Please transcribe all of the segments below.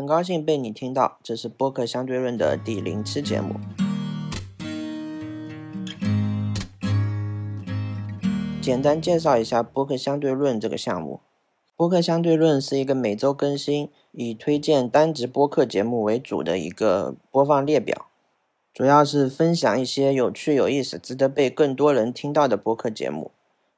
很高兴被你听到，这是播客相对论的第零期节目。简单介绍一下播客相对论这个项目。播客相对论是一个每周更新、以推荐单集播客节目为主的一个播放列表，主要是分享一些有趣、有意思、值得被更多人听到的播客节目。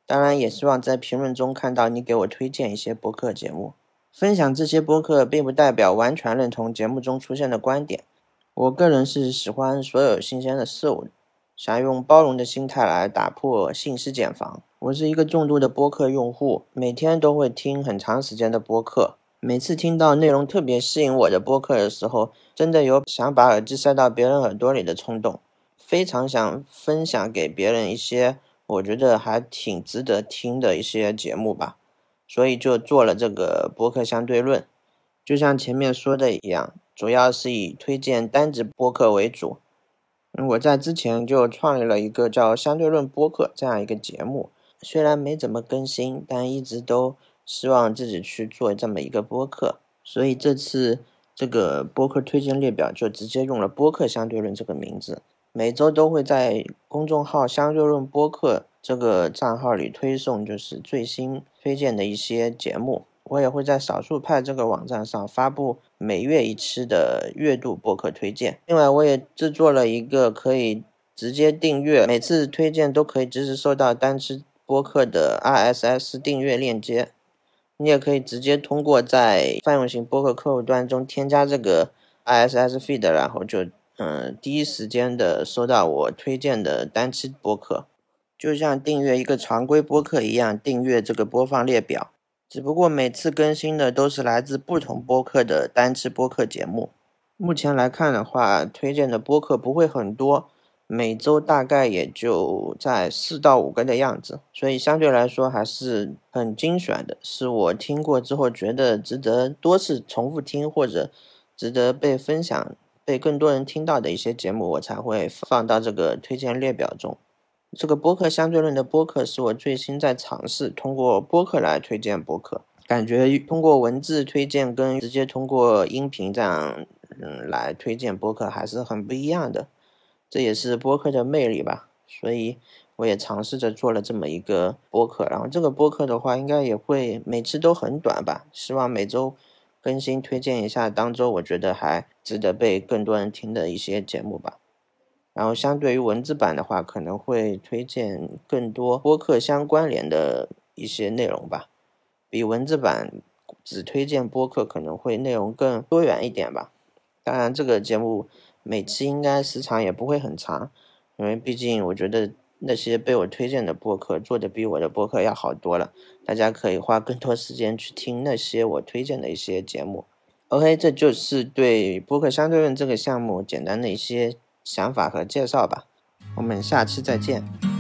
当然，也希望在评论中看到你给我推荐一些播客节目。分享这些播客，并不代表完全认同节目中出现的观点。我个人是喜欢所有新鲜的事物，想用包容的心态来打破信息茧房。我是一个重度的播客用户，每天都会听很长时间的播客。每次听到内容特别吸引我的播客的时候，真的有想把耳机塞到别人耳朵里的冲动，非常想分享给别人一些我觉得还挺值得听的一些节目吧。所以就做了这个播客相对论，就像前面说的一样，主要是以推荐单子播客为主。我在之前就创立了一个叫相对论播客这样一个节目。虽然没怎么更新，但一直都希望自己去做这么一个播客，所以这次这个播客推荐列表就直接用了“播客相对论”这个名字。每周都会在公众号“相对论播客”这个账号里推送，就是最新推荐的一些节目。我也会在少数派这个网站上发布每月一期的月度播客推荐。另外，我也制作了一个可以直接订阅，每次推荐都可以及时收到单期。播客的 RSS 订阅链接，你也可以直接通过在泛用型播客客户端中添加这个 RSS feed，然后就嗯第一时间的收到我推荐的单期播客，就像订阅一个常规播客一样订阅这个播放列表，只不过每次更新的都是来自不同播客的单期播客节目。目前来看的话，推荐的播客不会很多。每周大概也就在四到五个的样子，所以相对来说还是很精选的，是我听过之后觉得值得多次重复听或者值得被分享、被更多人听到的一些节目，我才会放到这个推荐列表中。这个播客相对论的播客是我最新在尝试通过播客来推荐播客，感觉通过文字推荐跟直接通过音频这样嗯来推荐播客还是很不一样的。这也是播客的魅力吧，所以我也尝试着做了这么一个播客。然后这个播客的话，应该也会每次都很短吧，希望每周更新推荐一下当周我觉得还值得被更多人听的一些节目吧。然后相对于文字版的话，可能会推荐更多播客相关联的一些内容吧，比文字版只推荐播客可能会内容更多元一点吧。当然这个节目。每期应该时长也不会很长，因为毕竟我觉得那些被我推荐的播客做的比我的播客要好多了，大家可以花更多时间去听那些我推荐的一些节目。OK，这就是对播客相对论这个项目简单的一些想法和介绍吧。我们下期再见。